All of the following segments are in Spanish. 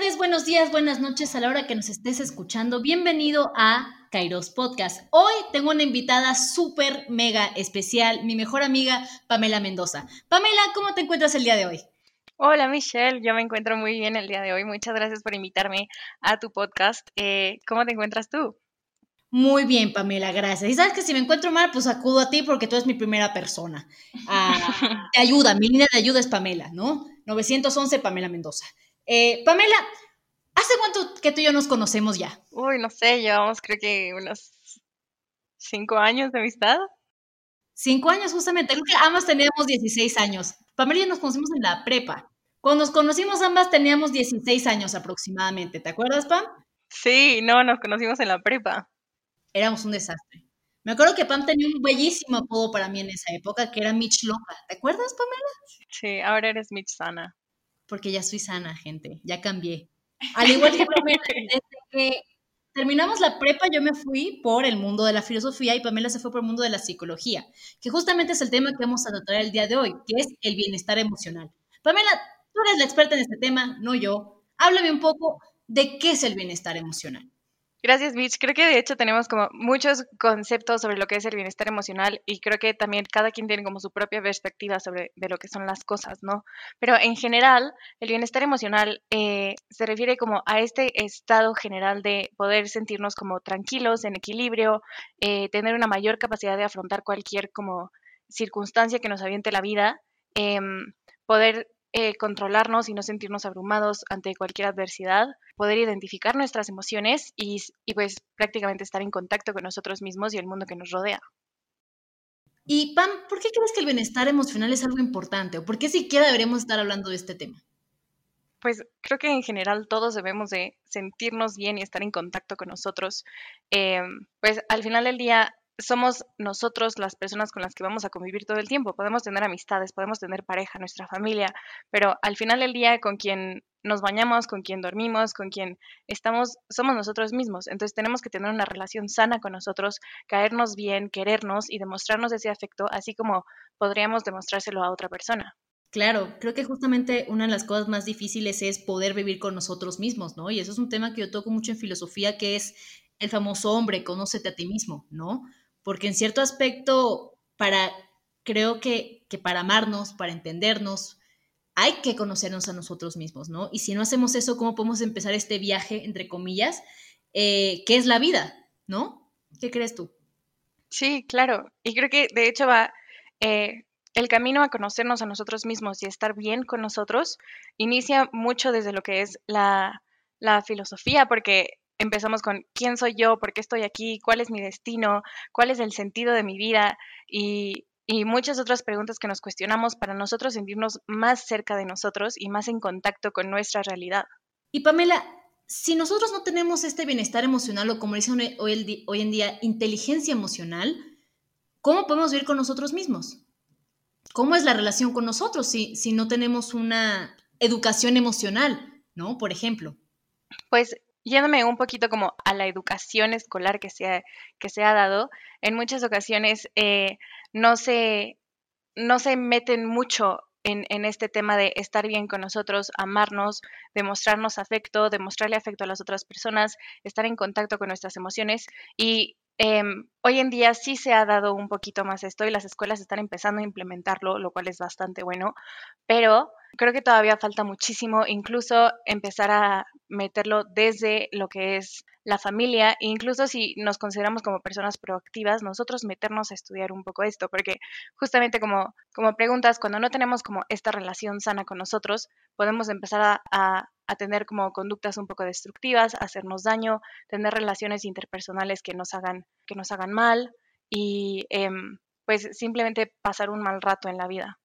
tardes, buenos días, buenas noches a la hora que nos estés escuchando. Bienvenido a Kairos Podcast. Hoy tengo una invitada súper mega especial, mi mejor amiga Pamela Mendoza. Pamela, ¿cómo te encuentras el día de hoy? Hola Michelle, yo me encuentro muy bien el día de hoy. Muchas gracias por invitarme a tu podcast. Eh, ¿Cómo te encuentras tú? Muy bien, Pamela, gracias. Y sabes que si me encuentro mal, pues acudo a ti porque tú eres mi primera persona. Ah, te ayuda, mi línea de ayuda es Pamela, ¿no? 911 Pamela Mendoza. Eh, Pamela, ¿hace cuánto que tú y yo nos conocemos ya? Uy, no sé, llevamos creo que unos cinco años de amistad. Cinco años, justamente. Creo que ambas teníamos 16 años. Pamela y yo nos conocimos en la prepa. Cuando nos conocimos ambas teníamos 16 años aproximadamente. ¿Te acuerdas, Pam? Sí, no, nos conocimos en la prepa. Éramos un desastre. Me acuerdo que Pam tenía un bellísimo apodo para mí en esa época, que era Mitch Loca. ¿Te acuerdas, Pamela? Sí, ahora eres Mitch Sana porque ya soy sana, gente, ya cambié. Al igual que Pamela, desde que terminamos la prepa, yo me fui por el mundo de la filosofía y Pamela se fue por el mundo de la psicología, que justamente es el tema que vamos a tratar el día de hoy, que es el bienestar emocional. Pamela, tú eres la experta en este tema, no yo. Háblame un poco de qué es el bienestar emocional. Gracias, Mitch. Creo que de hecho tenemos como muchos conceptos sobre lo que es el bienestar emocional y creo que también cada quien tiene como su propia perspectiva sobre de lo que son las cosas, ¿no? Pero en general, el bienestar emocional eh, se refiere como a este estado general de poder sentirnos como tranquilos, en equilibrio, eh, tener una mayor capacidad de afrontar cualquier como circunstancia que nos aviente la vida, em, poder eh, controlarnos y no sentirnos abrumados ante cualquier adversidad, poder identificar nuestras emociones y, y pues prácticamente estar en contacto con nosotros mismos y el mundo que nos rodea. Y Pam, ¿por qué crees que el bienestar emocional es algo importante? ¿O por qué siquiera deberíamos estar hablando de este tema? Pues creo que en general todos debemos de sentirnos bien y estar en contacto con nosotros. Em, pues al final del día somos nosotros las personas con las que vamos a convivir todo el tiempo. Podemos tener amistades, podemos tener pareja, nuestra familia, pero al final del día con quien nos bañamos, con quien dormimos, con quien estamos, somos nosotros mismos. Entonces tenemos que tener una relación sana con nosotros, caernos bien, querernos y demostrarnos ese afecto, así como podríamos demostrárselo a otra persona. Claro, creo que justamente una de las cosas más difíciles es poder vivir con nosotros mismos, ¿no? Y eso es un tema que yo toco mucho en filosofía, que es el famoso hombre, conócete a ti mismo, ¿no? Porque en cierto aspecto, para, creo que, que para amarnos, para entendernos, hay que conocernos a nosotros mismos, ¿no? Y si no hacemos eso, ¿cómo podemos empezar este viaje, entre comillas, eh, que es la vida, ¿no? ¿Qué crees tú? Sí, claro. Y creo que de hecho va eh, el camino a conocernos a nosotros mismos y estar bien con nosotros inicia mucho desde lo que es la, la filosofía, porque empezamos con quién soy yo, por qué estoy aquí, cuál es mi destino, cuál es el sentido de mi vida y, muchas otras preguntas que nos cuestionamos para nosotros sentirnos más cerca de nosotros y más en contacto con nuestra realidad. Y Pamela, si nosotros no tenemos este bienestar emocional o como dicen hoy, hoy en día, inteligencia emocional, ¿cómo podemos vivir con nosotros mismos? ¿Cómo es la relación con nosotros si, si no tenemos una educación emocional, ¿no? Por ejemplo. Pues yéndome un poquito como a la educación escolar que se ha, que se ha dado, en muchas ocasiones eh, no, se, no se meten mucho en, en, este tema de estar bien con nosotros, amarnos, demostrarnos afecto, demostrarle afecto a las otras personas, estar en contacto con nuestras emociones. Y Em, hoy en día sí se ha dado un poquito más esto y las escuelas están empezando a implementarlo, lo cual es bastante bueno, pero creo que todavía falta muchísimo, incluso empezar a meterlo desde lo que es la familia, e incluso si nos consideramos como personas proactivas, nosotros meternos a estudiar un poco esto, porque justamente como, como preguntas, cuando no tenemos como esta relación sana con nosotros, podemos empezar a, a, tener como conductas un poco destructivas, hacernos daño, tener relaciones interpersonales que nos hagan, que nos hagan mal y em, pues simplemente pasar un mal rato en la vida.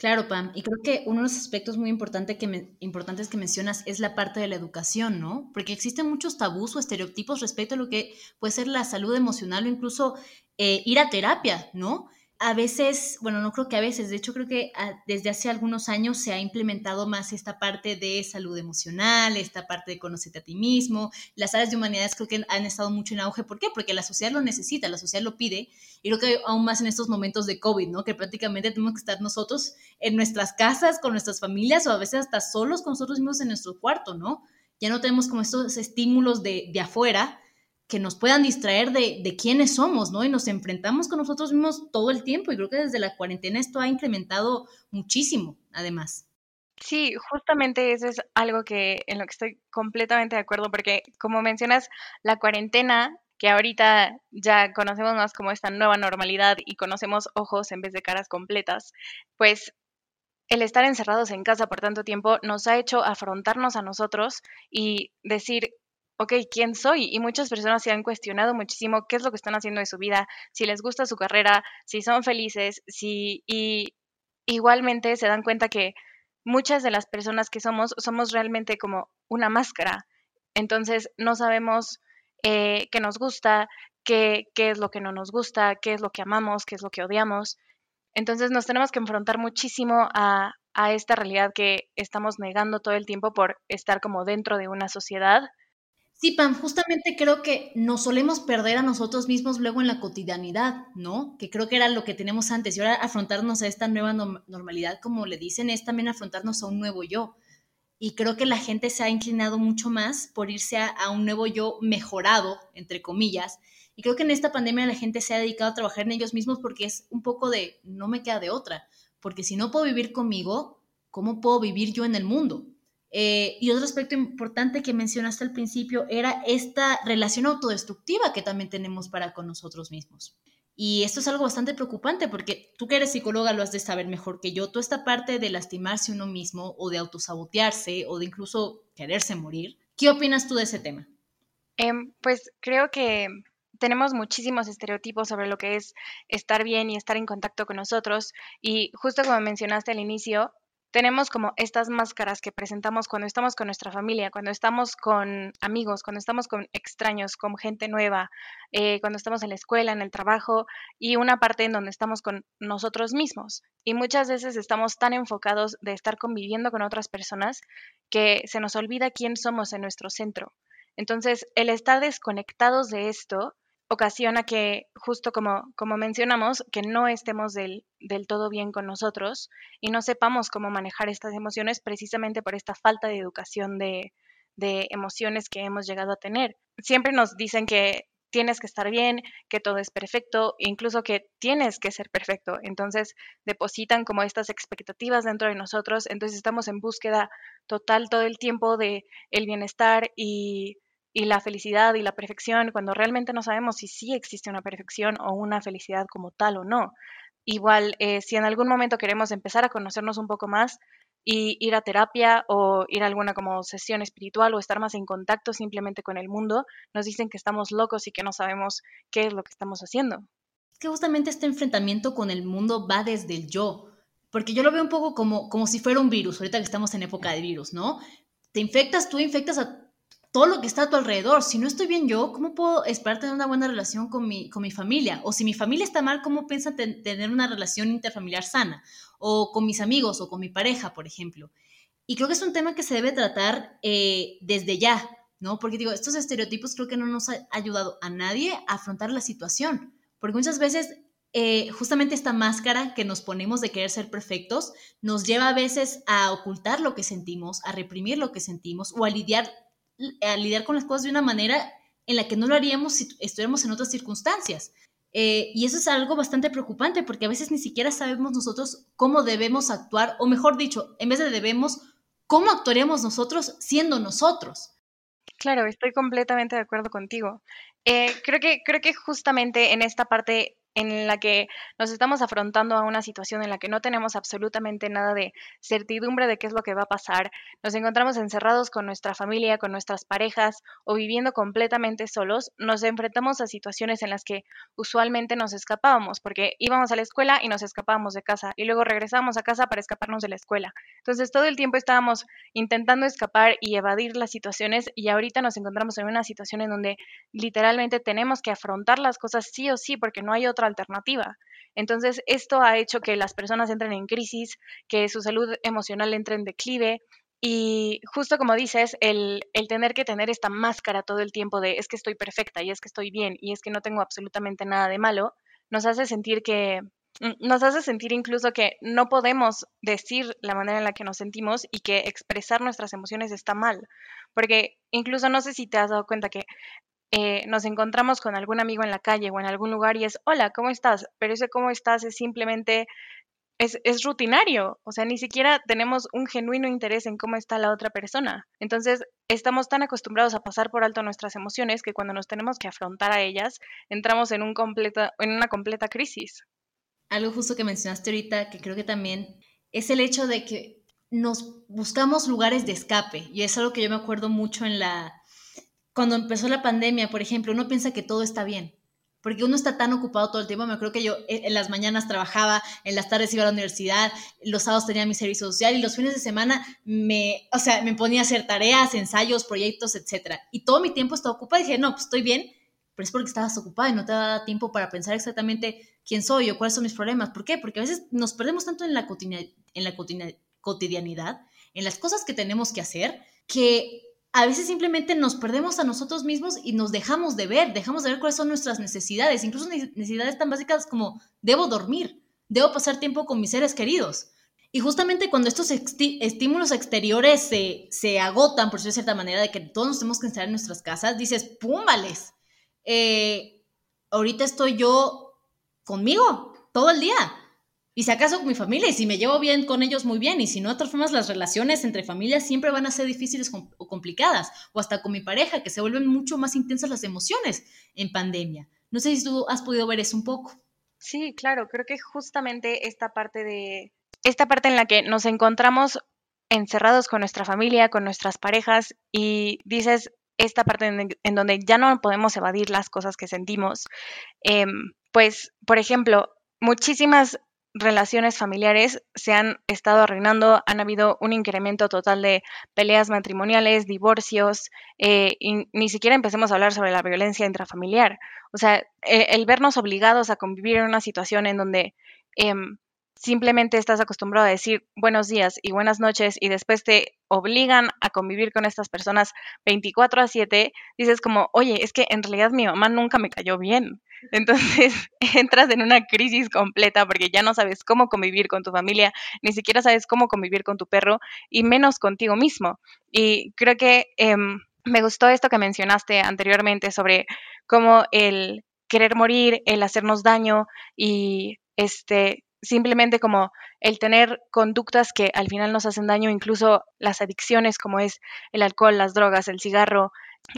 Claro, Pam, y creo que uno de los aspectos muy importante que importantes que mencionas es la parte de la educación, ¿no? Porque existen muchos tabús o estereotipos respecto a lo que puede ser la salud emocional o incluso eh, ir a terapia, ¿no? A veces, bueno, no creo que a veces, de hecho creo que ah, desde hace algunos años se ha implementado más esta parte de salud emocional, esta parte de conocerte a ti mismo. Las áreas de humanidades creo que han estado mucho en auge. ¿Por qué? Porque la sociedad lo necesita, la sociedad lo pide. Y creo que aún más en estos momentos de COVID, ¿no? Que prácticamente tenemos que estar nosotros en nuestras casas, con nuestras familias o a veces hasta solos con nosotros mismos en nuestro cuarto, ¿no? Ya no tenemos como estos estímulos de, de afuera que nos puedan distraer de, de, quiénes somos, ¿no? Y nos enfrentamos con nosotros mismos todo el tiempo y creo que desde la cuarentena esto ha incrementado muchísimo, además. Sí, justamente eso es algo que en lo que estoy completamente de acuerdo porque como mencionas, la cuarentena que ahorita ya conocemos más como esta nueva normalidad y conocemos ojos en vez de caras completas, pues el estar encerrados en casa por tanto tiempo nos ha hecho afrontarnos a nosotros y decir, ok, ¿quién soy? Y muchas personas se han cuestionado muchísimo qué es lo que están haciendo de su vida, si les gusta su carrera, si son felices, si y igualmente se dan cuenta que muchas de las personas que somos somos realmente como una máscara. Entonces no sabemos eh, qué nos gusta, qué, qué es lo que no nos gusta, qué es lo que amamos, qué es lo que odiamos. Entonces nos tenemos que enfrentar muchísimo a, a esta realidad que estamos negando todo el tiempo por estar como dentro de una sociedad Sí, Pam, justamente creo que nos solemos perder a nosotros mismos luego en la cotidianidad, ¿no? Que creo que era lo que teníamos antes. Y ahora afrontarnos a esta nueva normalidad, como le dicen, es también afrontarnos a un nuevo yo. Y creo que la gente se ha inclinado mucho más por irse a, un nuevo yo mejorado, entre comillas. Y creo que en esta pandemia la gente se ha dedicado a trabajar en ellos mismos porque es un poco de, no me queda de otra. Porque si no puedo vivir conmigo, ¿cómo puedo vivir yo en el mundo? Eh, y otro aspecto importante que mencionaste al principio era esta relación autodestructiva que también tenemos para con nosotros mismos. Y esto es algo bastante preocupante porque tú que eres psicóloga lo has de saber mejor que yo. Toda esta parte de lastimarse uno mismo o de autosabotearse o de incluso quererse morir. ¿Qué opinas tú de ese tema? Em, pues creo que tenemos muchísimos estereotipos sobre lo que es estar bien y estar en contacto con nosotros. Y justo como mencionaste al inicio, tenemos como estas máscaras que presentamos cuando estamos con nuestra familia, cuando estamos con amigos, cuando estamos con extraños, con gente nueva, eh, cuando estamos en la escuela, en el trabajo y una parte en donde estamos con nosotros mismos. Y muchas veces estamos tan enfocados de estar conviviendo con otras personas que se nos olvida quién somos en nuestro centro. Entonces, el estar desconectados de esto ocasiona que, justo como, como mencionamos, que no estemos del, del, todo bien con nosotros y no sepamos cómo manejar estas emociones precisamente por esta falta de educación de, de emociones que hemos llegado a tener. Siempre nos dicen que tienes que estar bien, que todo es perfecto, incluso que tienes que ser perfecto. Entonces depositan como estas expectativas dentro de nosotros, entonces estamos en búsqueda total todo el tiempo de el bienestar y y la felicidad y la perfección cuando realmente no sabemos si sí existe una perfección o una felicidad como tal o no. Igual, eh, si en algún momento queremos empezar a conocernos un poco más y ir a terapia o ir a alguna como sesión espiritual o estar más en contacto simplemente con el mundo, nos dicen que estamos locos y que no sabemos qué es lo que estamos haciendo. Que justamente este enfrentamiento con el mundo va desde el yo, porque yo lo veo un poco como, como si fuera un virus, ahorita que estamos en época de virus, ¿no? Te infectas, tú infectas a todo lo que está a tu alrededor. Si no estoy bien yo, ¿cómo puedo esperar tener una buena relación con mi, con mi familia? O si mi familia está mal, ¿cómo piensa tener una relación interfamiliar sana? O con mis amigos o con mi pareja, por ejemplo. Y creo que es un tema que se debe tratar eh, desde ya, ¿no? Porque digo, estos estereotipos creo que no nos ha ayudado a nadie a afrontar la situación. Porque muchas veces eh, justamente esta máscara que nos ponemos de querer ser perfectos nos lleva a veces a ocultar lo que sentimos, a reprimir lo que sentimos o a lidiar a lidiar con las cosas de una manera en la que no lo haríamos si estuviéramos en otras circunstancias. Eh, y eso es algo bastante preocupante porque a veces ni siquiera sabemos nosotros cómo debemos actuar, o mejor dicho, en vez de debemos, cómo actuaríamos nosotros siendo nosotros. Claro, estoy completamente de acuerdo contigo. Eh, creo, que, creo que justamente en esta parte en la que nos estamos afrontando a una situación en la que no tenemos absolutamente nada de certidumbre de qué es lo que va a pasar, nos encontramos encerrados con nuestra familia, con nuestras parejas o viviendo completamente solos, nos enfrentamos a situaciones en las que usualmente nos escapábamos, porque íbamos a la escuela y nos escapábamos de casa y luego regresábamos a casa para escaparnos de la escuela. Entonces todo el tiempo estábamos intentando escapar y evadir las situaciones y ahorita nos encontramos en una situación en donde literalmente tenemos que afrontar las cosas sí o sí porque no hay otra alternativa. Entonces, esto ha hecho que las personas entren en crisis, que su salud emocional entre en declive. Y justo como dices, el, el tener que tener esta máscara todo el tiempo de es que estoy perfecta y es que estoy bien y es que no tengo absolutamente nada de malo, nos hace sentir que, mm, nos hace sentir incluso que no podemos decir la manera en la que nos sentimos y que expresar nuestras emociones está mal. Porque incluso no sé si te has dado cuenta que eh, nos encontramos con algún amigo en la calle o en algún lugar y es, hola, ¿cómo estás? Pero ese cómo estás es simplemente, es, es rutinario, o sea, ni siquiera tenemos un genuino interés en cómo está la otra persona. Entonces, estamos tan acostumbrados a pasar por alto nuestras emociones que cuando nos tenemos que afrontar a ellas, entramos en, un completa, en una completa crisis. Algo justo que mencionaste ahorita, que creo que también es el hecho de que nos buscamos lugares de escape, y es algo que yo me acuerdo mucho en la cuando empezó la pandemia, por ejemplo, uno piensa que todo está bien, porque uno está tan ocupado todo el tiempo. Me creo que yo en las mañanas trabajaba, en las tardes iba a la universidad, los sábados tenía mi servicio social y los fines de semana me, o sea, me ponía a hacer tareas, ensayos, proyectos, etcétera. Y todo mi tiempo estaba ocupado y dije, no, pues estoy bien, pero es porque estabas ocupada y no te daba tiempo para pensar exactamente quién soy o cuáles son mis problemas. ¿Por qué? Porque a veces nos perdemos tanto en la, en la cotidianidad, en las cosas que tenemos que hacer, que a veces simplemente nos perdemos a nosotros mismos y nos dejamos de ver, dejamos de ver cuáles son nuestras necesidades, incluso necesidades tan básicas como debo dormir, debo pasar tiempo con mis seres queridos. Y justamente cuando estos estímulos exteriores se, se agotan, por decirlo de cierta manera, de que todos nos tenemos que instalar en nuestras casas, dices, ¡púmbales! Eh, ahorita estoy yo conmigo todo el día. Y si acaso con mi familia, y si me llevo bien con ellos, muy bien, y si no, de otras formas, las relaciones entre familias siempre van a ser difíciles o complicadas, o hasta con mi pareja, que se vuelven mucho más intensas las emociones en pandemia. No sé si tú has podido ver eso un poco. Sí, claro, creo que justamente esta parte de, esta parte en la que nos encontramos encerrados con nuestra familia, con nuestras parejas, y dices, esta parte en, donde ya no podemos evadir las cosas que sentimos, em, pues, por ejemplo, muchísimas relaciones familiares se han estado arruinando, han habido un incremento total de peleas matrimoniales, divorcios, eh, y ni siquiera empecemos a hablar sobre la violencia intrafamiliar. O sea, e, el, vernos obligados a convivir en una situación en donde em, simplemente estás acostumbrado a decir buenos días y buenas noches y después te obligan a convivir con estas personas 24 a 7, dices como, oye, es que en realidad mi mamá nunca me cayó bien. Entonces entras en una crisis completa porque ya no sabes cómo convivir con tu familia, ni siquiera sabes cómo convivir con tu perro y menos contigo mismo. Y creo que em, me gustó esto que mencionaste anteriormente sobre cómo el querer morir, el hacernos daño y este simplemente como el tener conductas que al final nos hacen daño, incluso las adicciones como es el alcohol, las drogas, el cigarro,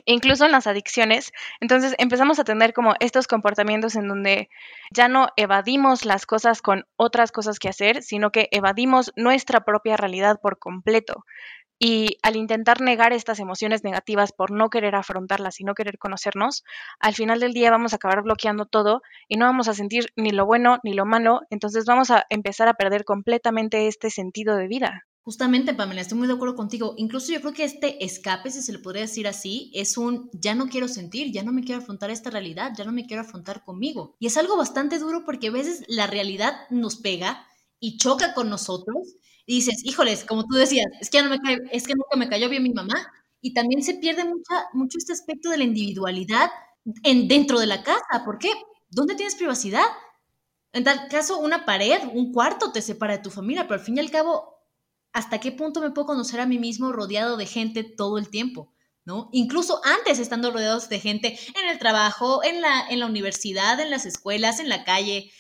incluso en las adicciones. Entonces empezamos a tener como estos comportamientos en donde ya no evadimos las cosas con otras cosas que hacer, sino que evadimos nuestra propia realidad por completo. Y al intentar negar estas emociones negativas por no querer afrontarlas y no querer conocernos, al final del día vamos a acabar bloqueando todo y no vamos a sentir ni lo bueno ni lo malo, entonces vamos a empezar a perder completamente este sentido de vida. Justamente, Pamela, estoy muy de acuerdo contigo. Incluso yo creo que este escape, si se le podría decir así, es un ya no quiero sentir, ya no me quiero afrontar esta realidad, ya no me quiero afrontar conmigo. Y es algo bastante duro porque a veces la realidad nos pega y choca con nosotros y dices, híjoles, como tú decías, es que, ya no me es que nunca me cayó bien mi mamá. Y también se pierde mucha, mucho este aspecto de la individualidad en, dentro de la casa. ¿Por qué? ¿Dónde tienes privacidad? En tal caso, una pared, un cuarto te separa de tu familia, pero al fin y al cabo, ¿hasta qué punto me puedo conocer a mí mismo rodeado de gente todo el tiempo? ¿No? Incluso antes estando rodeados de gente en el trabajo, en la, en la universidad, en las escuelas, en la calle,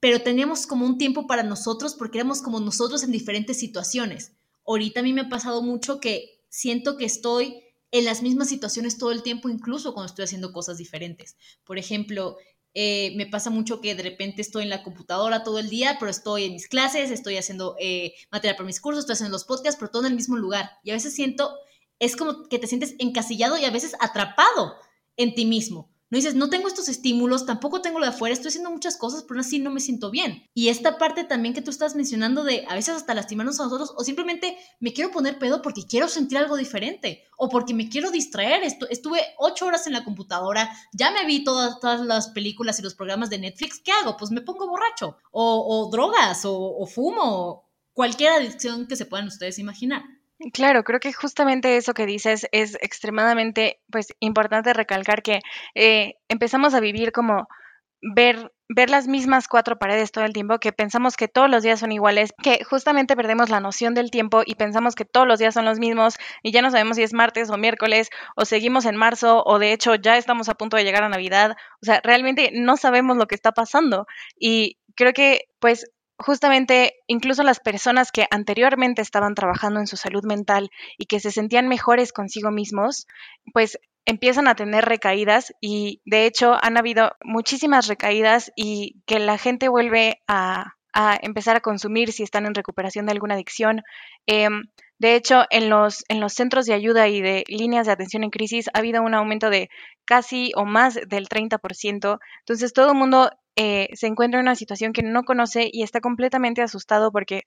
pero teníamos como un tiempo para nosotros porque éramos como nosotros en diferentes situaciones. Ahorita a mí me ha pasado mucho que siento que estoy en las mismas situaciones todo el tiempo, incluso cuando estoy haciendo cosas diferentes. Por ejemplo, eh, me pasa mucho que de repente estoy en la computadora todo el día, pero estoy en mis clases, estoy haciendo eh, material para mis cursos, estoy haciendo los podcasts, pero todo en el mismo lugar. Y a veces siento, es como que te sientes encasillado y a veces atrapado en ti mismo No dices, no tengo estos estímulos, tampoco tengo lo de afuera, estoy haciendo muchas cosas, pero aún así no me siento bien. Y esta parte también que tú estás mencionando de a veces hasta lastimarnos a nosotros o simplemente me quiero poner pedo porque quiero sentir algo diferente o porque me quiero distraer. Estuve ocho horas en la computadora, ya me vi todas, las películas y los programas de Netflix, ¿qué hago? Pues me pongo borracho o, drogas o, o fumo, cualquier adicción que se puedan ustedes imaginar. Claro, creo que justamente eso que dices es extremadamente pues, importante recalcar que eh, empezamos a vivir como ver, ver las mismas cuatro paredes todo el tiempo, que pensamos que todos los días son iguales, que justamente perdemos la noción del tiempo y pensamos que todos los días son los mismos y ya no sabemos si es martes o miércoles o seguimos en marzo o de hecho ya estamos a punto de llegar a Navidad. O sea, realmente no sabemos lo que está pasando y creo que pues justamente incluso las personas que anteriormente estaban trabajando en su salud mental y que se sentían mejores consigo mismos, pues empiezan a tener recaídas y de hecho han habido muchísimas recaídas y que la gente vuelve a, empezar a consumir si están en recuperación de alguna adicción. Em, de hecho, en los, en los centros de ayuda y de líneas de atención en crisis ha habido un aumento de casi o más del 30%. Entonces, todo el mundo eh, se encuentra en una situación que no conoce y está completamente asustado porque,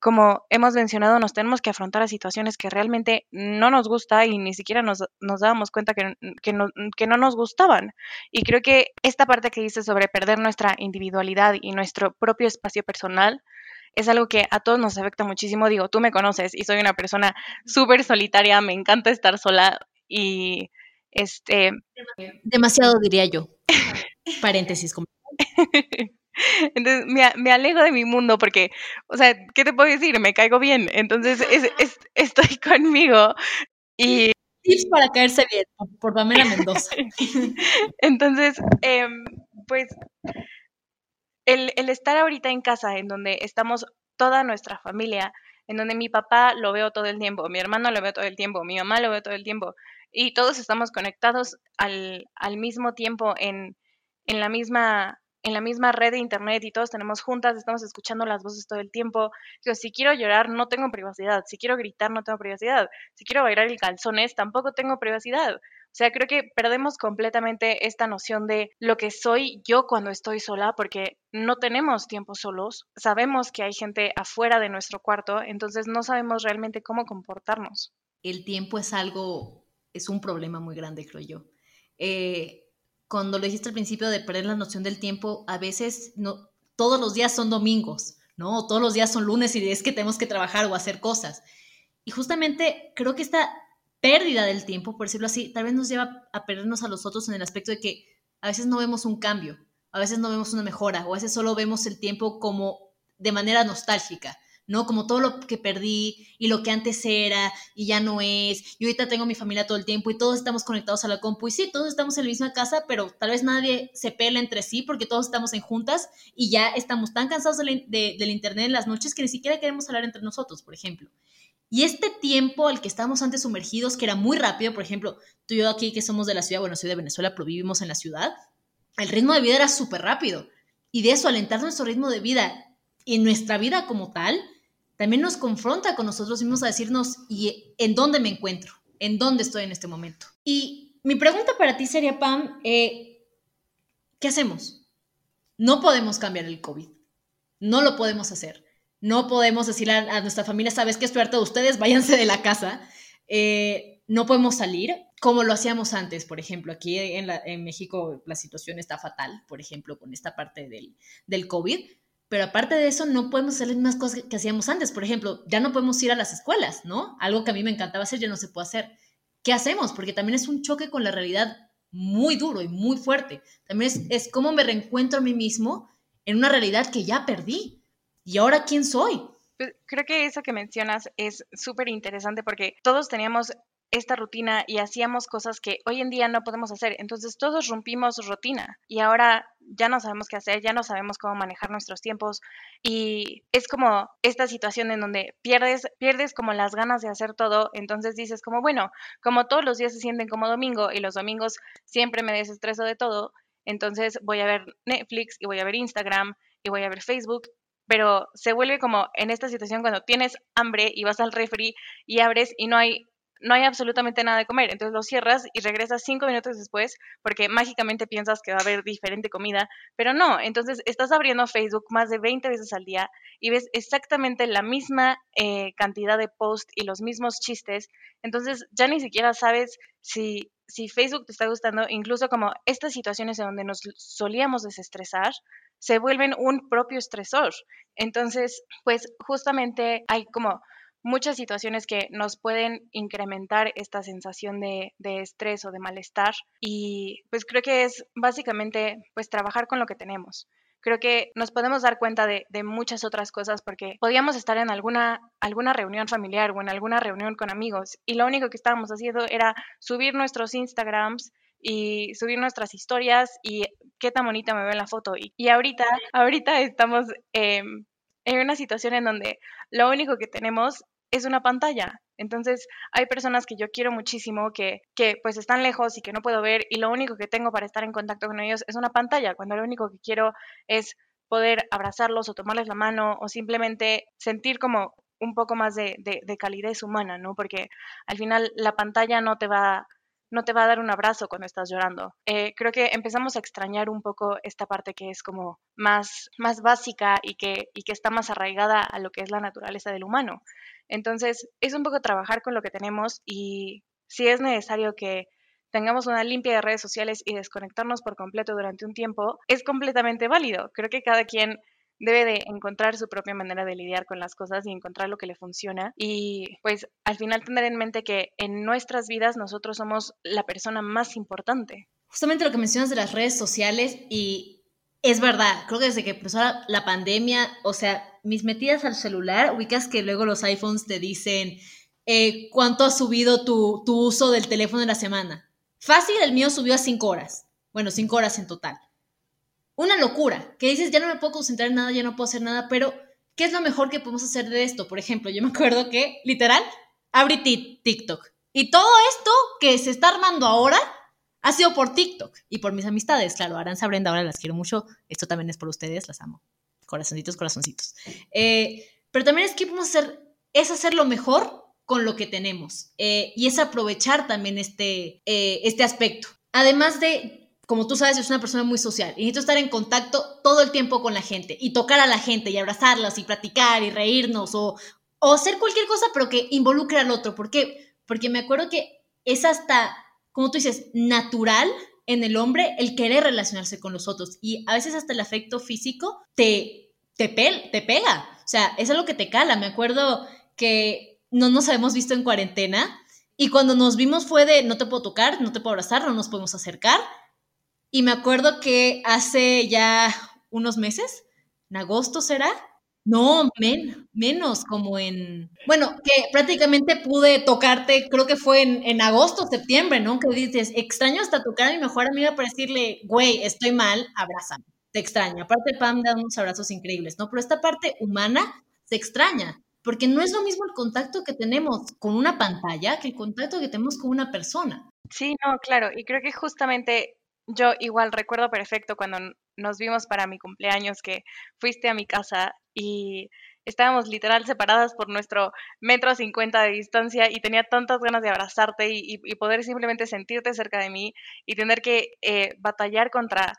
como hemos mencionado, nos tenemos que afrontar a situaciones que realmente no nos gusta y ni siquiera nos, nos dábamos cuenta que, que, no, que no nos gustaban. Y creo que esta parte que dice sobre perder nuestra individualidad y nuestro propio espacio personal, es algo que a todos nos afecta muchísimo. Digo, tú me conoces y soy una persona súper solitaria, me encanta estar sola y este... Demasiado diría yo. Paréntesis. Entonces me, me, alejo de mi mundo porque, o sea, ¿qué te puedo decir? Me caigo bien. Entonces es, estoy conmigo y... Tips para caerse bien, por Pamela Mendoza. Entonces, em, pues, el, el estar ahorita en casa, en donde estamos toda nuestra familia, en donde mi papá lo veo todo el tiempo, mi hermano lo veo todo el tiempo, mi mamá lo veo todo el tiempo, y todos estamos conectados al, al mismo tiempo en, en la misma en la misma red de internet y todos tenemos juntas, estamos escuchando las voces todo el tiempo. Yo, si quiero llorar, no tengo privacidad. Si quiero gritar, no tengo privacidad. Si quiero bailar el calzones, tampoco tengo privacidad. O sea, creo que perdemos completamente esta noción de lo que soy yo cuando estoy sola, porque no tenemos tiempo solos. Sabemos que hay gente afuera de nuestro cuarto, entonces no sabemos realmente cómo comportarnos. El tiempo es algo, es un problema muy grande, creo yo. Eh, cuando lo dijiste al principio de perder la noción del tiempo, a veces no, todos los días son domingos, ¿no? O todos los días son lunes y es que tenemos que trabajar o hacer cosas. Y justamente creo que esta pérdida del tiempo, por decirlo así, tal vez nos lleva a perdernos a los otros en el aspecto de que a veces no vemos un cambio, a veces no vemos una mejora, o a veces solo vemos el tiempo como de manera nostálgica. ¿No? Como todo lo que perdí y lo que antes era y ya no es. Y ahorita tengo mi familia todo el tiempo y todos estamos conectados a la compu. Y sí, todos estamos en la misma casa, pero tal vez nadie se pela entre sí porque todos estamos en juntas y ya estamos tan cansados del internet en las noches que ni siquiera queremos hablar entre nosotros, por ejemplo. Y este tiempo al que estábamos antes sumergidos, que era muy rápido, por ejemplo, tú y yo aquí que somos de la ciudad, bueno, soy de Venezuela, pero vivimos en la ciudad, el ritmo de vida era súper rápido. Y de eso, alentar nuestro ritmo de vida en nuestra vida como tal, también nos confronta con nosotros mismos a decirnos, ¿y en dónde me encuentro? ¿En dónde estoy en este momento? Y mi pregunta para ti sería, Pam, eh, ¿qué hacemos? No podemos cambiar el COVID. No lo podemos hacer. No podemos decirle a, nuestra familia, sabes que estoy harta de ustedes, váyanse de la casa. Eh, no podemos salir como lo hacíamos antes, por ejemplo. Aquí en, en, México la situación está fatal, por ejemplo, con esta parte del, del COVID pero aparte de eso no podemos hacer las mismas cosas que, hacíamos antes. Por ejemplo, ya no podemos ir a las escuelas, ¿no? Algo que a mí me encantaba hacer ya no se puede hacer. ¿Qué hacemos? Porque también es un choque con la realidad muy duro y muy fuerte. También es, es cómo me reencuentro a mí mismo en una realidad que ya perdí. ¿Y ahora quién soy? Pues, creo que eso que mencionas es súper interesante porque todos teníamos esta rutina y hacíamos cosas que hoy en día no podemos hacer. Entonces todos rompimos rutina y ahora ya no sabemos qué hacer, ya no sabemos cómo manejar nuestros tiempos y es como esta situación en donde pierdes, pierdes como las ganas de hacer todo, entonces dices como, bueno, como todos los días se sienten como domingo y los domingos siempre me desestreso de todo, entonces voy a ver Netflix y voy a ver Instagram y voy a ver Facebook pero se vuelve como en esta situación cuando tienes hambre y vas al refri y abres y no hay no hay absolutamente nada de comer. Entonces lo cierras y regresas cinco minutos después porque mágicamente piensas que va a haber diferente comida, pero no. Entonces estás abriendo Facebook más de 20 veces al día y ves exactamente la misma eh, cantidad de posts y los mismos chistes. Entonces ya ni siquiera sabes si, si Facebook te está gustando, incluso como estas situaciones en donde nos solíamos desestresar, se vuelven un propio estresor. Entonces, pues justamente hay como muchas situaciones que nos pueden incrementar esta sensación de, de, estrés o de malestar y pues creo que es básicamente pues trabajar con lo que tenemos. Creo que nos podemos dar cuenta de, de muchas otras cosas porque podíamos estar en alguna, alguna reunión familiar o en alguna reunión con amigos y lo único que estábamos haciendo era subir nuestros Instagrams y subir nuestras historias y qué tan bonita me ve en la foto. Y, y ahorita, ahorita estamos eh, en una situación en donde lo único que tenemos es una pantalla. Entonces, hay personas que yo quiero muchísimo que, que pues están lejos y que no puedo ver y lo único que tengo para estar en contacto con ellos es una pantalla, cuando lo único que quiero es poder abrazarlos o tomarles la mano o simplemente sentir como un poco más de, de, de calidez humana, ¿no? Porque al final la pantalla no te va no te va a dar un abrazo cuando estás llorando. Eh, creo que empezamos a extrañar un poco esta parte que es como más, más básica y que, y que está más arraigada a lo que es la naturaleza del humano. Entonces, es un poco trabajar con lo que tenemos y si es necesario que tengamos una limpia de redes sociales y desconectarnos por completo durante un tiempo, es completamente válido. Creo que cada quien debe de encontrar su propia manera de lidiar con las cosas y encontrar lo que le funciona y pues al final tener en mente que en nuestras vidas nosotros somos la persona más importante. Justamente lo que mencionas de las redes sociales y es verdad, creo que desde que empezó la, pandemia, o sea, mis metidas al celular, ubicas que luego los iPhones te dicen eh, cuánto ha subido tu, tu uso del teléfono en la semana. Fácil, el mío subió a cinco horas. Bueno, cinco horas en total una locura, que dices, ya no me puedo concentrar en nada, ya no puedo hacer nada, pero ¿qué es lo mejor que podemos hacer de esto? Por ejemplo, yo me acuerdo que, literal, abrí TikTok. Y todo esto que se está armando ahora ha sido por TikTok y por mis amistades. Claro, Aranza Brenda, ahora las quiero mucho. Esto también es por ustedes, las amo. Corazoncitos, corazoncitos. Eh, pero también es que podemos hacer, es hacer lo mejor con lo que tenemos eh, y es aprovechar también este, eh, este aspecto. Además de como tú sabes, soy una persona muy social y necesito estar en contacto todo el tiempo con la gente y tocar a la gente y abrazarlas y platicar y reírnos o, o hacer cualquier cosa, pero que involucre al otro. ¿Por qué? Porque me acuerdo que es hasta, como tú dices, natural en el hombre el querer relacionarse con los otros y a veces hasta el afecto físico te, te, te pega. O sea, es algo que te cala. Me acuerdo que no nos habíamos visto en cuarentena y cuando nos vimos fue de no te puedo tocar, no te puedo abrazar, no nos podemos acercar y me acuerdo que hace ya unos meses, en agosto será, no, menos, como en, bueno, que prácticamente pude tocarte, creo que fue en, en, agosto, septiembre, ¿no? Que dices, extraño hasta tocar a mi mejor amiga para decirle, güey, estoy mal, abrázame, te extraño. Aparte, Pam da unos abrazos increíbles, ¿no? Pero esta parte humana se extraña, porque no es lo mismo el contacto que tenemos con una pantalla que el contacto que tenemos con una persona. Sí, no, claro, y creo que justamente yo igual recuerdo perfecto cuando nos vimos para mi cumpleaños que fuiste a mi casa y estábamos literal separadas por nuestro metro cincuenta de distancia y tenía tantas ganas de abrazarte y, poder simplemente sentirte cerca de mí y tener que eh, batallar contra,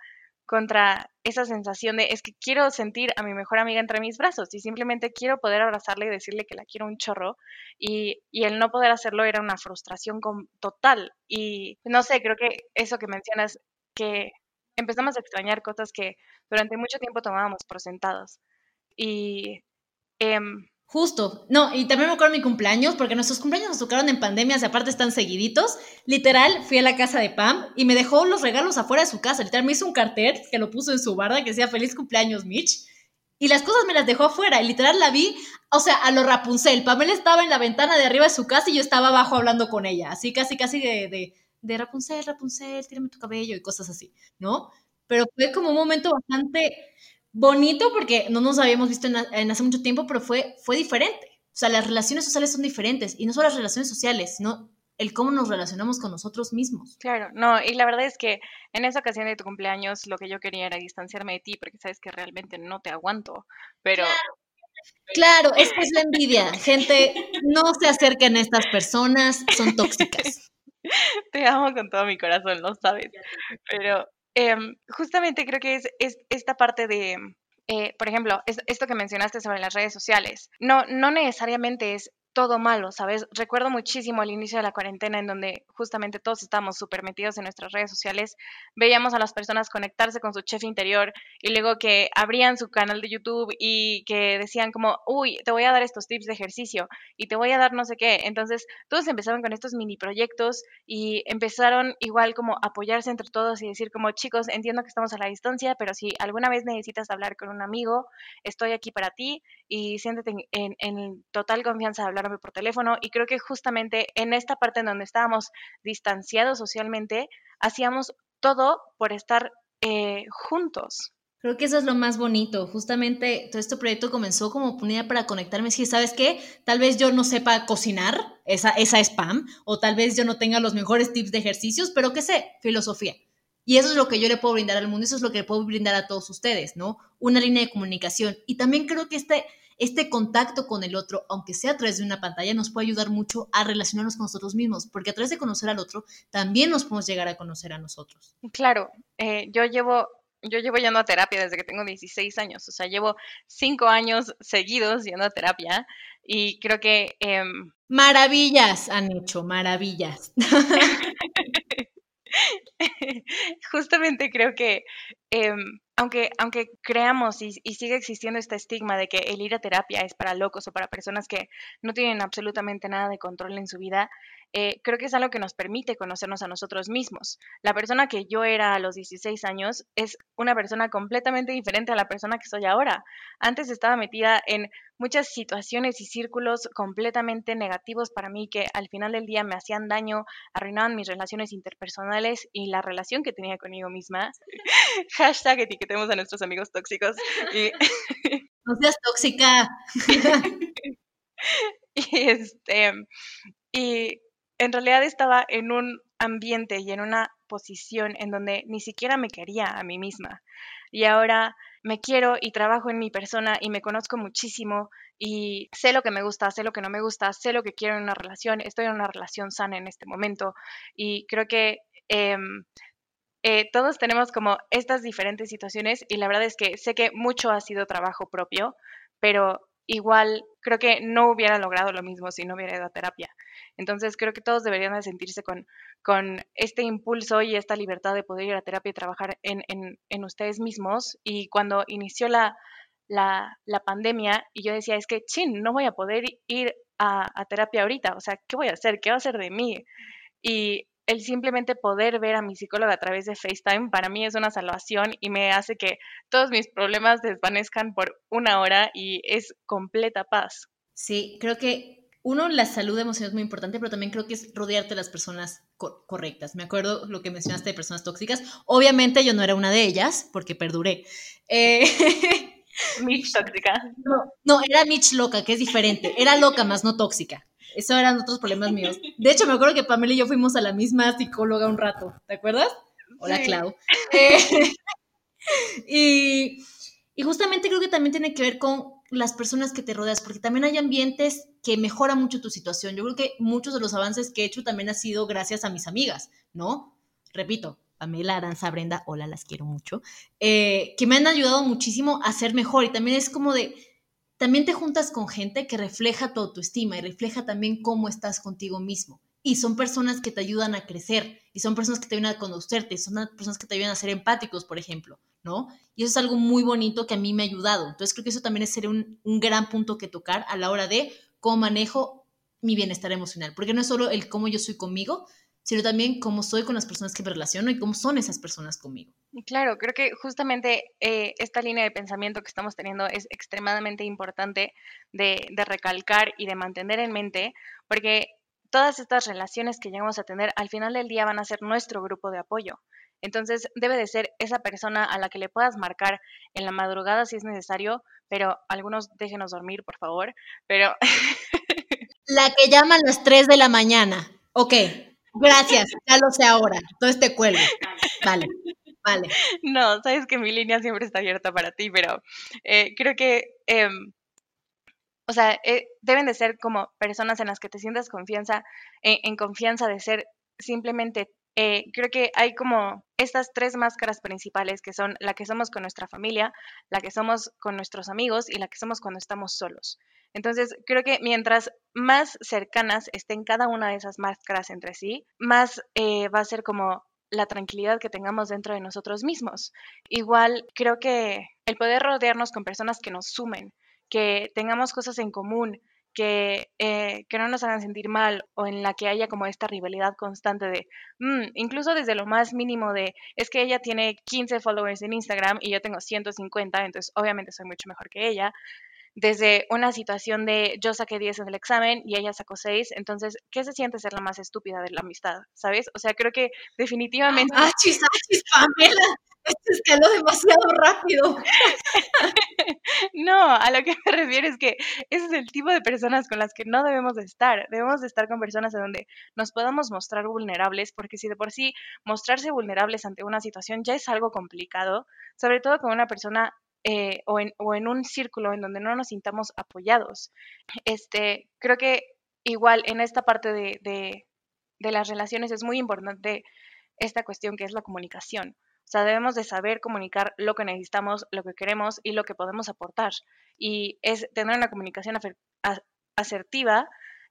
contra esa sensación de es que quiero sentir a mi mejor amiga entre mis brazos y simplemente quiero poder abrazarle y decirle que la quiero un chorro y, y el no poder hacerlo era una frustración total. Y no sé, creo que eso que mencionas que empezamos a extrañar cosas que durante mucho tiempo tomábamos por sentadas. Y... Em, Justo, no, y también me acuerdo mi cumpleaños, porque nuestros cumpleaños nos tocaron en pandemias y aparte están seguiditos. Literal, fui a la casa de Pam y me dejó los regalos afuera de su casa. Literal, me hizo un cartel que lo puso en su barda que decía feliz cumpleaños, Mitch. Y las cosas me las dejó afuera. Y literal la vi, o sea, a lo Rapunzel. Pamela estaba en la ventana de arriba de su casa y yo estaba abajo hablando con ella. Así casi, casi de Rapunzel, Rapunzel, tírame tu cabello y cosas así, ¿no? Pero fue como un momento bastante bonito porque no nos habíamos visto en, hace mucho tiempo, pero fue, fue diferente. O sea, las relaciones sociales son diferentes y no solo las relaciones sociales, sino el cómo nos relacionamos con nosotros mismos. Claro, no, y la verdad es que en esa ocasión de tu cumpleaños lo que yo quería era distanciarme de ti porque sabes que realmente no te aguanto, pero Claro, es que es la envidia. Gente, no se acerquen a estas personas, son tóxicas. Te amo con todo mi corazón, lo sabes. Pero em, justamente creo que es, esta parte de, eh, por ejemplo, esto que mencionaste sobre las redes sociales. No, no necesariamente es todo malo, ¿sabes? Recuerdo muchísimo al inicio de la cuarentena en donde justamente todos estábamos súper metidos en nuestras redes sociales, veíamos a las personas conectarse con su chef interior y luego que abrían su canal de YouTube y que decían como, uy, te voy a dar estos tips de ejercicio y te voy a dar no sé qué. Entonces todos empezaron con estos mini proyectos y empezaron igual como apoyarse entre todos y decir como, chicos, entiendo que estamos a la distancia, pero si alguna vez necesitas hablar con un amigo, estoy aquí para ti y siéntete en, en total confianza de hablar por teléfono y creo que justamente en esta parte en donde estábamos distanciados socialmente, hacíamos todo por estar eh, juntos. Creo que eso es lo más bonito. Justamente todo este proyecto comenzó como oportunidad para conectarme. Si sabes qué, tal vez yo no sepa cocinar, esa, esa spam, o tal vez yo no tenga los mejores tips de ejercicios, pero que sé, filosofía. Y eso es lo que yo le puedo brindar al mundo, eso es lo que le puedo brindar a todos ustedes, ¿no? Una línea de comunicación. Y también creo que este, este contacto con el otro, aunque sea a través de una pantalla, nos puede ayudar mucho a relacionarnos con nosotros mismos, porque a través de conocer al otro, también nos podemos llegar a conocer a nosotros. Claro, eh, yo llevo... Yo llevo yendo a terapia desde que tengo 16 años, o sea, llevo cinco años seguidos yendo a terapia y creo que... Em, maravillas han hecho, maravillas. Justamente creo que em, aunque, aunque creamos y, sigue existiendo este estigma de que el ir a terapia es para locos o para personas que no tienen absolutamente nada de control en su vida, eh, creo que es algo que nos permite conocernos a nosotros mismos. La persona que yo era a los 16 años es una persona completamente diferente a la persona que soy ahora. Antes estaba metida en muchas situaciones y círculos completamente negativos para mí que al final del día me hacían daño, arruinaban mis relaciones interpersonales y la relación que tenía conmigo misma. Hashtag etiquetemos a nuestros amigos tóxicos. Y... No seas tóxica. y este y en realidad estaba en un ambiente y en una posición en donde ni siquiera me quería a mí misma. Y ahora me quiero y trabajo en mi persona y me conozco muchísimo y sé lo que me gusta, sé lo que no me gusta, sé lo que quiero en una relación, estoy en una relación sana en este momento y creo que em, eh, todos tenemos como estas diferentes situaciones y la verdad es que sé que mucho ha sido trabajo propio, pero igual creo que no hubiera logrado lo mismo si no hubiera ido a terapia. Entonces creo que todos deberían de sentirse con, con este impulso y esta libertad de poder ir a terapia y trabajar en, en, en ustedes mismos. Y cuando inició la, la, la, pandemia y yo decía, es que, chin, no voy a poder ir a, a terapia ahorita, o sea, ¿qué voy a hacer? ¿Qué va a hacer de mí? Y el simplemente poder ver a mi psicóloga a través de FaceTime para mí es una salvación y me hace que todos mis problemas desvanezcan por una hora y es completa paz. Sí, creo que uno, la salud emocional es muy importante, pero también creo que es rodearte de las personas correctas. Me acuerdo lo que mencionaste de personas tóxicas. Obviamente yo no era una de ellas, porque perduré. Eh, Mitch tóxica. No, no, era Mitch loca, que es diferente. Era loca, más no tóxica. Eso eran otros problemas míos. De hecho, me acuerdo que Pamela y yo fuimos a la misma psicóloga un rato, ¿te acuerdas? Hola, Clau. Eh, y, y justamente creo que también tiene que ver con las personas que te rodeas, porque también hay ambientes que mejoran mucho tu situación. Yo creo que muchos de los avances que he hecho también ha sido gracias a mis amigas, ¿no? Repito, Pamela, Aranza, Brenda, hola, las quiero mucho, eh, que me han ayudado muchísimo a ser mejor y también es como de, también te juntas con gente que refleja tu autoestima y refleja también cómo estás contigo mismo. Y son personas que te ayudan a crecer y son personas que te ayudan a conocerte, son personas que te ayudan a ser empáticos, por ejemplo, ¿no? Y eso es algo muy bonito que a mí me ha ayudado. Entonces creo que eso también es un, un gran punto que tocar a la hora de cómo manejo mi bienestar emocional, porque no es solo el cómo yo soy conmigo, sino también cómo soy con las personas que me relaciono y cómo son esas personas conmigo. Claro, creo que justamente eh, esta línea de pensamiento que estamos teniendo es extremadamente importante de, de recalcar y de mantener en mente, porque todas estas relaciones que llegamos a tener al final del día van a ser nuestro grupo de apoyo. Entonces debe de ser esa persona a la que le puedas marcar en la madrugada si es necesario, pero algunos déjenos dormir, por favor, pero... La que llama a las 3 de la mañana. Ok, Gracias, ya lo sé ahora. Todo este cuelgo. Vale, vale. No, sabes que mi línea siempre está abierta para ti, pero eh, creo que em, o sea, eh, deben de ser como personas en las que te sientas confianza, en confianza de ser simplemente eh, creo que hay como estas tres máscaras principales que son la que somos con nuestra familia, la que somos con nuestros amigos y la que somos cuando estamos solos. Entonces, creo que mientras más cercanas estén cada una de esas máscaras entre sí, más eh, va a ser como la tranquilidad que tengamos dentro de nosotros mismos. Igual, creo que el poder rodearnos con personas que nos sumen, que tengamos cosas en común, que, eh, que no nos hagan sentir mal o en la que haya como esta rivalidad constante de, mm, incluso desde lo más mínimo de, es que ella tiene 15 followers en Instagram y yo tengo 150, entonces obviamente soy mucho mejor que ella. Desde una situación de yo saqué 10 en el examen y ella sacó 6, entonces, ¿qué se siente ser la más estúpida de la amistad? ¿Sabes? O sea, creo que definitivamente... ¡Ah, chis, Pamela! Esto escaló demasiado rápido. no, a lo que me refiero es que ese es el tipo de personas con las que no debemos de estar. Debemos de estar con personas en donde nos podamos mostrar vulnerables, porque si de por sí mostrarse vulnerables ante una situación ya es algo complicado, sobre todo con una persona eh, o, en, un círculo en donde no nos sintamos apoyados. Este, creo que igual en esta parte de, de las relaciones es muy importante esta cuestión que es la comunicación. O sea, debemos de saber comunicar lo que necesitamos, lo que queremos y lo que podemos aportar. Y es tener una comunicación asertiva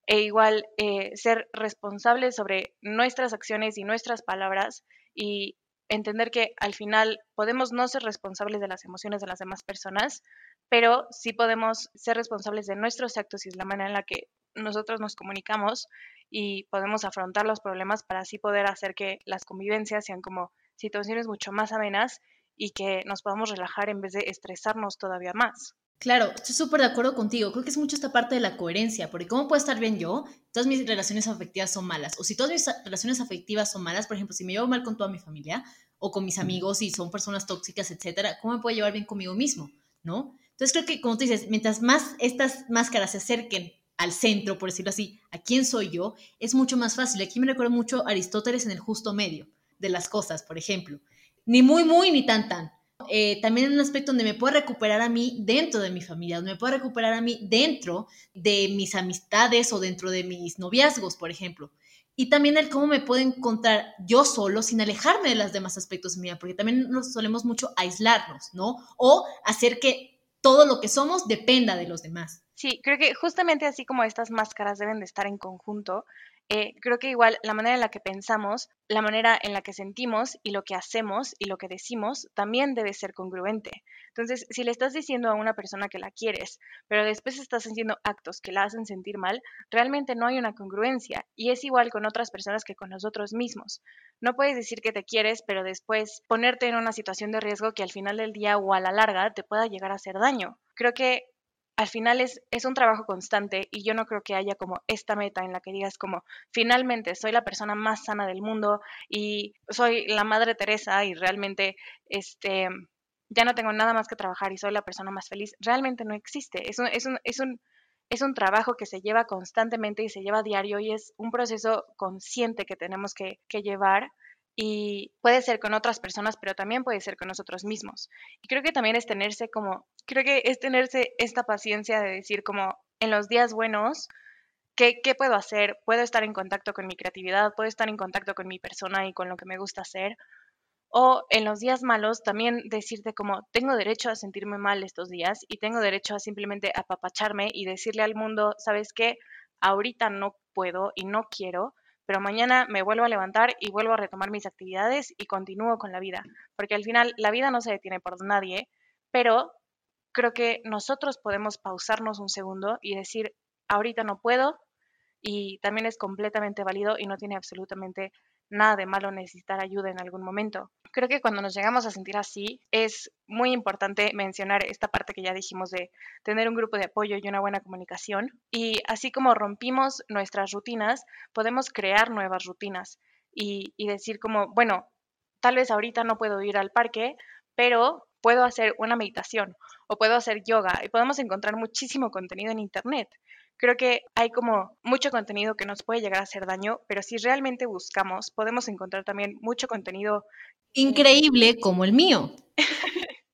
e igual eh, ser responsables sobre nuestras acciones y nuestras palabras y entender que al final podemos no ser responsables de las emociones de las demás personas, pero sí podemos ser responsables de nuestros actos y de la manera en la que nosotros nos comunicamos y podemos afrontar los problemas para así poder hacer que las convivencias sean como situaciones mucho más amenas y que nos podamos relajar en vez de estresarnos todavía más. Claro, estoy súper de acuerdo contigo. Creo que es mucho esta parte de la coherencia, porque ¿cómo puedo estar bien yo? Todas mis relaciones afectivas son malas. O si todas mis relaciones afectivas son malas, por ejemplo, si me llevo mal con toda mi familia o con mis amigos y son personas tóxicas, etcétera, ¿cómo me puedo llevar bien conmigo mismo? ¿No? Entonces creo que, como tú dices, mientras más estas máscaras se acerquen al centro, por decirlo así, a quién soy yo, es mucho más fácil. Aquí me recuerda mucho Aristóteles en el justo medio de las cosas, por ejemplo. Ni muy, muy, ni tan, tan. Eh, también en un aspecto donde me puedo recuperar a mí dentro de mi familia, donde me puedo recuperar a mí dentro de mis amistades o dentro de mis noviazgos, por ejemplo. Y también el cómo me puedo encontrar yo solo sin alejarme de los demás aspectos de mi vida, porque también nos solemos mucho aislarnos, ¿no? O hacer que todo lo que somos dependa de los demás. Sí, creo que justamente así como estas máscaras deben de estar en conjunto, eh, creo que igual la manera en la que pensamos, la manera en la que sentimos y lo que hacemos y lo que decimos también debe ser congruente. Entonces, si le estás diciendo a una persona que la quieres, pero después estás haciendo actos que la hacen sentir mal, realmente no hay una congruencia. Y es igual con otras personas que con nosotros mismos. No puedes decir que te quieres, pero después ponerte en una situación de riesgo que al final del día o a la larga te pueda llegar a hacer daño. Creo que al final es, es un trabajo constante y yo no creo que haya como esta meta en la que digas como finalmente soy la persona más sana del mundo y soy la madre Teresa y realmente este ya no tengo nada más que trabajar y soy la persona más feliz. Realmente no existe. Es un, es un, es un, es un trabajo que se lleva constantemente y se lleva a diario y es un proceso consciente que tenemos que, que llevar y puede ser con otras personas, pero también puede ser con nosotros mismos. Y creo que también es tenerse como, creo que es tenerse esta paciencia de decir como en los días buenos, ¿qué, ¿qué puedo hacer? Puedo estar en contacto con mi creatividad, puedo estar en contacto con mi persona y con lo que me gusta hacer. O en los días malos también decirte como tengo derecho a sentirme mal estos días y tengo derecho a simplemente apapacharme y decirle al mundo, ¿sabes qué? Ahorita no puedo y no quiero, pero mañana me vuelvo a levantar y vuelvo a retomar mis actividades y continúo con la vida, porque al final la vida no se detiene por nadie, pero creo que nosotros podemos pausarnos un segundo y decir, ahorita no puedo, y también es completamente válido y no tiene absolutamente nada de malo necesitar ayuda en algún momento. Creo que cuando nos llegamos a sentir así, es muy importante mencionar esta parte que ya dijimos de tener un grupo de apoyo y una buena comunicación. Y así como rompimos nuestras rutinas, podemos crear nuevas rutinas y, decir como, bueno, tal vez ahorita no puedo ir al parque, pero puedo hacer una meditación o puedo hacer yoga y podemos encontrar muchísimo contenido en Internet creo que hay como mucho contenido que nos puede llegar a hacer daño, pero si realmente buscamos, podemos encontrar también mucho contenido increíble como el mío.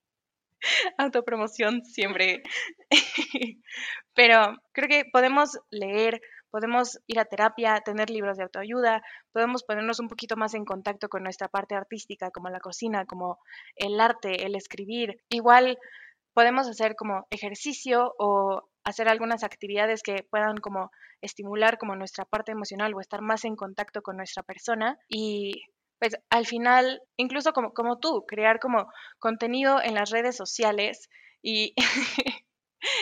Autopromoción siempre. Pero creo que podemos leer, podemos ir a terapia, tener libros de autoayuda, podemos ponernos un poquito más en contacto con nuestra parte artística, como la cocina, como el arte, el escribir. Igual podemos hacer como ejercicio o hacer algunas actividades que puedan como estimular como nuestra parte emocional o estar más en contacto con nuestra persona y pues al final, incluso como, como tú, crear como contenido en las redes sociales y,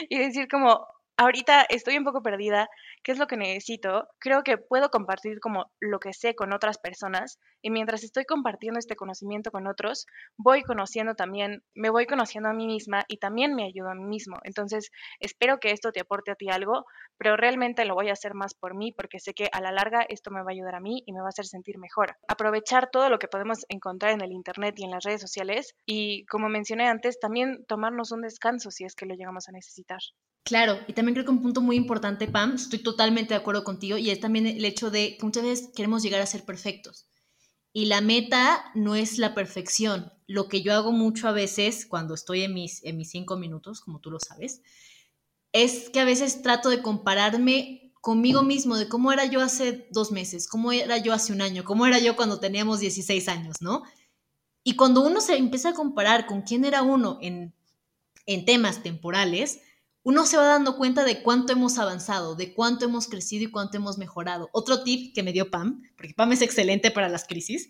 y decir como, ahorita estoy un poco perdida, ¿qué es lo que necesito? Creo que puedo compartir como lo que sé con otras personas y mientras estoy compartiendo este conocimiento con otros, voy conociendo también, me voy conociendo a mí misma y también me ayudo a mí mismo. Entonces, espero que esto te aporte a ti algo, pero realmente lo voy a hacer más por mí porque sé que a la larga esto me va a ayudar a mí y me va a hacer sentir mejor. Aprovechar todo lo que podemos encontrar en el Internet y en las redes sociales y, como mencioné antes, también tomarnos un descanso si es que lo llegamos a necesitar. Claro, y también creo que un punto muy importante, Pam, estoy totalmente de acuerdo contigo, y es también el hecho de que muchas veces queremos llegar a ser perfectos. Y la meta no es la perfección. Lo que yo hago mucho a veces cuando estoy en mis, en mis cinco minutos, como tú lo sabes, es que a veces trato de compararme conmigo mismo, de cómo era yo hace dos meses, cómo era yo hace un año, cómo era yo cuando teníamos 16 años, ¿no? Y cuando uno se empieza a comparar con quién era uno en, en temas temporales, uno se va dando cuenta de cuánto hemos avanzado, de cuánto hemos crecido y cuánto hemos mejorado. Otro tip que me dio Pam, porque Pam es excelente para las crisis,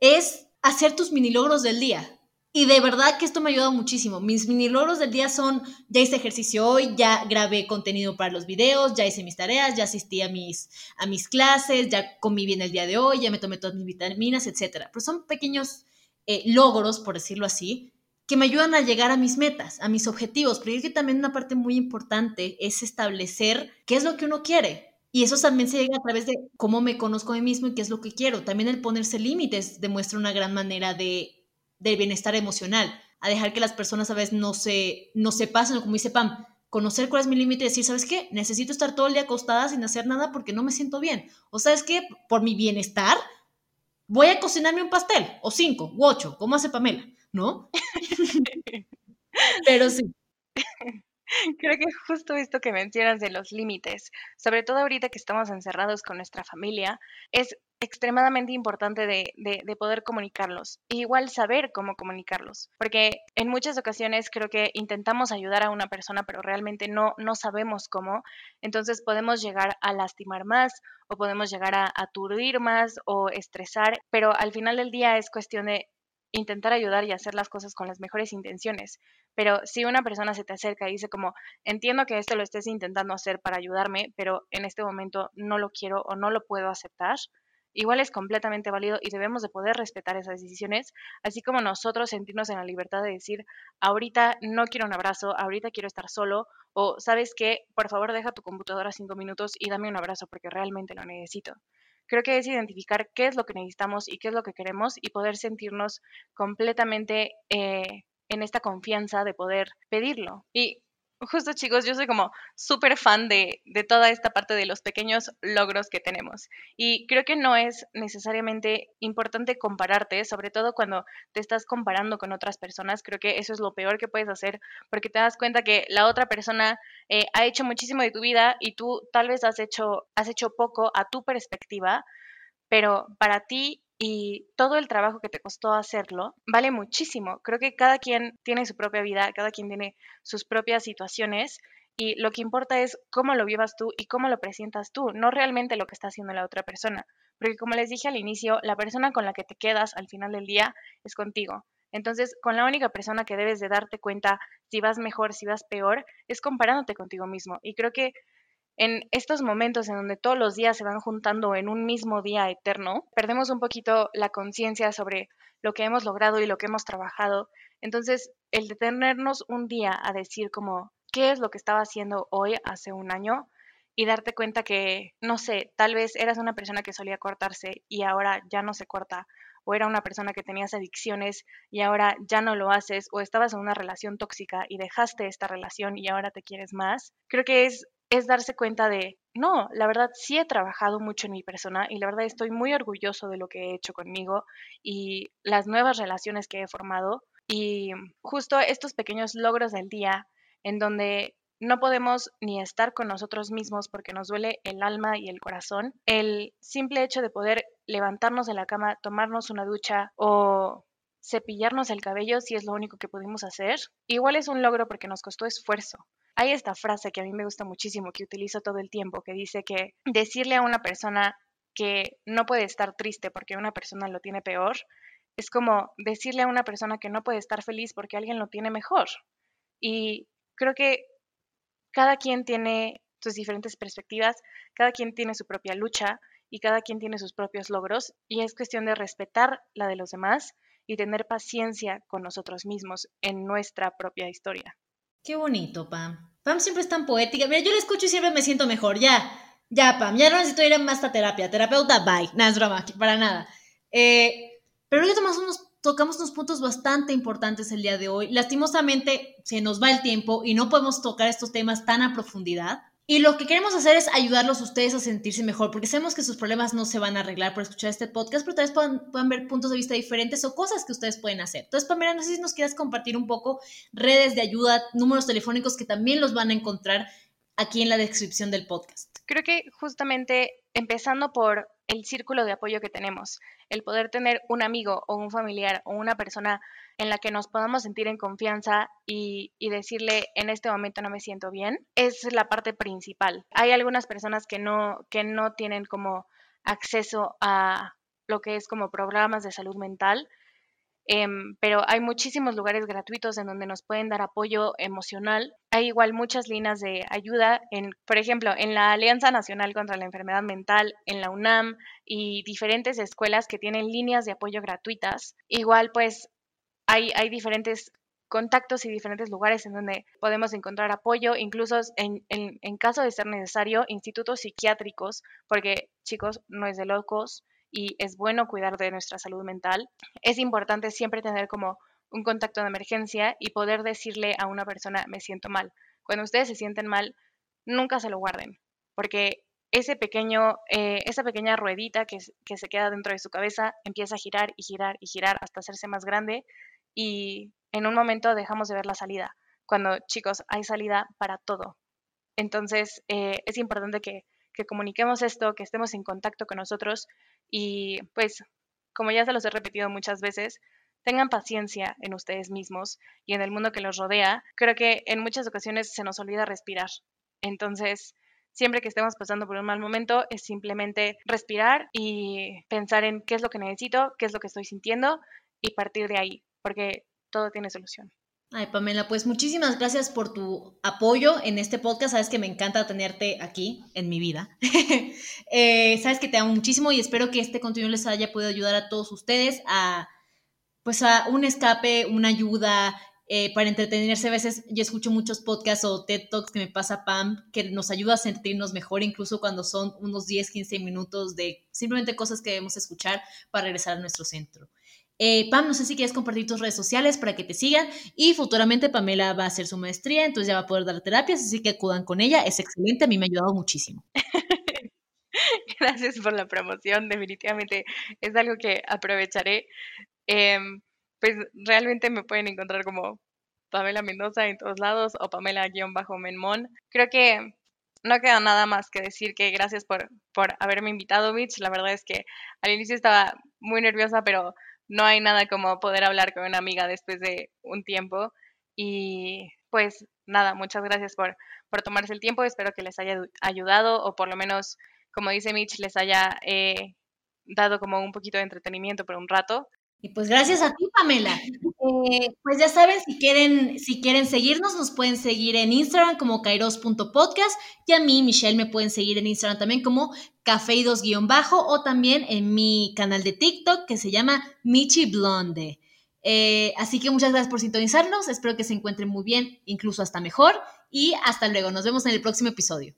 es hacer tus mini logros del día. Y de verdad que esto me ha ayudado muchísimo. Mis mini logros del día son, ya hice ejercicio hoy, ya grabé contenido para los videos, ya hice mis tareas, ya asistí a mis, a mis clases, ya comí bien el día de hoy, ya me tomé todas mis vitaminas, etc. Pero son pequeños eh, logros, por decirlo así, que me ayudan a llegar a mis metas, a mis objetivos, pero es que también una parte muy importante es establecer qué es lo que uno quiere. Y eso también se llega a través de cómo me conozco a mí mismo y qué es lo que quiero. También el ponerse límites demuestra una gran manera de, de bienestar emocional, a dejar que las personas a veces no se, no se pasen, como dice Pam, conocer cuál es mi límite y decir, ¿sabes qué? Necesito estar todo el día acostada sin hacer nada porque no me siento bien. O sabes qué? Por mi bienestar, voy a cocinarme un pastel, o cinco, u ocho, como hace Pamela. ¿No? Pero sí. Creo que justo esto que mencionas de los límites, sobre todo ahorita que estamos encerrados con nuestra familia, es extremadamente importante de, de, poder comunicarlos. E igual saber cómo comunicarlos, porque en muchas ocasiones creo que intentamos ayudar a una persona, pero realmente no, no sabemos cómo. Entonces podemos llegar a lastimar más o podemos llegar a aturdir más o estresar, pero al final del día es cuestión de intentar ayudar y hacer las cosas con las mejores intenciones. Pero si una persona se te acerca y dice como, entiendo que esto lo estés intentando hacer para ayudarme, pero en este momento no lo quiero o no lo puedo aceptar, igual es completamente válido y debemos de poder respetar esas decisiones, así como nosotros sentirnos en la libertad de decir, ahorita no quiero un abrazo, ahorita quiero estar solo, o sabes qué, por favor deja tu computadora cinco minutos y dame un abrazo porque realmente lo necesito creo que es identificar qué es lo que necesitamos y qué es lo que queremos y poder sentirnos completamente eh, en esta confianza de poder pedirlo. Y justo chicos, yo soy como súper fan de, de, toda esta parte de los pequeños logros que tenemos. Y creo que no es necesariamente importante compararte, sobre todo cuando te estás comparando con otras personas. Creo que eso es lo peor que puedes hacer porque te das cuenta que la otra persona eh, ha hecho muchísimo de tu vida y tú tal vez has hecho, has hecho poco a tu perspectiva, pero para ti y todo el trabajo que te costó hacerlo vale muchísimo. Creo que cada quien tiene su propia vida, cada quien tiene sus propias situaciones y lo que importa es cómo lo vivas tú y cómo lo presentas tú, no realmente lo que está haciendo la otra persona. Porque como les dije al inicio, la persona con la que te quedas al final del día es contigo. Entonces, con la única persona que debes de darte cuenta si vas mejor, si vas peor, es comparándote contigo mismo. Y creo que en estos momentos en donde todos los días se van juntando en un mismo día eterno, perdemos un poquito la conciencia sobre lo que hemos logrado y lo que hemos trabajado. Entonces, el detenernos un día a decir como, ¿qué es lo que estaba haciendo hoy hace un año? Y darte cuenta que, no sé, tal vez eras una persona que solía cortarse y ahora ya no se corta, o era una persona que tenías adicciones y ahora ya no lo haces, o estabas en una relación tóxica y dejaste esta relación y ahora te quieres más. Creo que es es darse cuenta de, no, la verdad sí he trabajado mucho en mi persona y la verdad estoy muy orgulloso de lo que he hecho conmigo y las nuevas relaciones que he formado, Y justo estos pequeños logros del día en donde no podemos ni estar con nosotros mismos porque nos duele el alma y el corazón. El simple hecho de poder levantarnos de la cama, tomarnos una ducha o cepillarnos el cabello si es lo único que pudimos hacer, igual es un logro porque nos costó esfuerzo. Hay esta frase que a mí me gusta muchísimo, que utilizo todo el tiempo, que dice que decirle a una persona que no puede estar triste porque una persona lo tiene peor, es como decirle a una persona que no puede estar feliz porque alguien lo tiene mejor. Y creo que cada quien tiene sus diferentes perspectivas, cada quien tiene su propia lucha y cada quien tiene sus propios logros y es cuestión de respetar la de los demás y tener paciencia con nosotros mismos en nuestra propia historia. Qué bonito, Pam. Pam siempre es tan poética. Mira, yo la escucho y siempre me siento mejor. Ya, ya, Pam, ya no necesito ir a más a terapia. Terapeuta, bye. Nada, es drama, para nada. Eh, pero creo tocamos unos puntos bastante importantes el día de hoy. Lastimosamente se nos va el tiempo y no podemos tocar estos temas tan a profundidad. Y lo que queremos hacer es ayudarlos a ustedes a sentirse mejor, porque sabemos que sus problemas no se van a arreglar por escuchar este podcast, pero tal vez puedan, puedan ver puntos de vista diferentes o cosas que ustedes pueden hacer. Entonces, Pamela, no sé si nos quieras compartir un poco redes de ayuda, números telefónicos que también los van a encontrar aquí en la descripción del podcast. Creo que justamente empezando por el círculo de apoyo que tenemos, el poder tener un amigo o un familiar o una persona en la que nos podamos sentir en confianza y, decirle en este momento no me siento bien, es la parte principal. Hay algunas personas que no, que no tienen como acceso a lo que es como programas de salud mental, Em, pero hay muchísimos lugares gratuitos en donde nos pueden dar apoyo emocional. Hay igual muchas líneas de ayuda, en, por ejemplo, en la Alianza Nacional contra la Enfermedad Mental, en la UNAM y diferentes escuelas que tienen líneas de apoyo gratuitas. Igual pues hay, hay diferentes contactos y diferentes lugares en donde podemos encontrar apoyo, incluso en, en, en caso de ser necesario, institutos psiquiátricos, porque chicos, no es de locos, y es bueno cuidar de nuestra salud mental, es importante siempre tener como un contacto de emergencia y poder decirle a una persona me siento mal. Cuando ustedes se sienten mal, nunca se lo guarden, porque ese pequeño, eh, esa pequeña ruedita que, que se queda dentro de su cabeza empieza a girar y girar y girar hasta hacerse más grande y en un momento dejamos de ver la salida. Cuando chicos, hay salida para todo. Entonces, eh, es importante que, que comuniquemos esto, que estemos en contacto con nosotros y pues, como ya se los he repetido muchas veces, tengan paciencia en ustedes mismos y en el mundo que los rodea. Creo que en muchas ocasiones se nos olvida respirar. Entonces, siempre que estemos pasando por un mal momento, es simplemente respirar y pensar en qué es lo que necesito, qué es lo que estoy sintiendo y partir de ahí, porque todo tiene solución. Ay, Pamela, pues muchísimas gracias por tu apoyo en este podcast. Sabes que me encanta tenerte aquí en mi vida. Eh, sabes que te amo muchísimo y espero que este contenido les haya podido ayudar a todos ustedes a, pues a un escape, una ayuda eh, para entretenerse. A veces yo escucho muchos podcasts o TED Talks que me pasa Pam, que nos ayuda a sentirnos mejor, incluso cuando son unos 10, 15 minutos de simplemente cosas que debemos escuchar para regresar a nuestro centro. Eh, Pam, no sé si quieres compartir tus redes sociales para que te sigan y futuramente Pamela va a hacer su maestría, entonces ya va a poder dar terapias, así que acudan con ella, es excelente, a mí me ha ayudado muchísimo. Gracias por la promoción, definitivamente es algo que aprovecharé. Em, pues realmente me pueden encontrar como Pamela Mendoza en todos lados o Pamela-Menmon. Creo que no queda nada más que decir que gracias por, por haberme invitado, Mitch. La verdad es que al inicio estaba muy nerviosa, pero no hay nada como poder hablar con una amiga después de un tiempo. Y pues nada, muchas gracias por, por tomarse el tiempo. Espero que les haya ayudado o por lo menos, como dice Mitch, les haya eh, dado como un poquito de entretenimiento por un rato. Y pues gracias a ti, Pamela. Eh, pues ya saben, si quieren, si quieren seguirnos, nos pueden seguir en Instagram como kairos.podcast y a mí, Michelle, me pueden seguir en Instagram también como cafeidos-bajo o también en mi canal de TikTok que se llama Michi Blonde. Eh, así que muchas gracias por sintonizarnos, espero que se encuentren muy bien, incluso hasta mejor y hasta luego, nos vemos en el próximo episodio.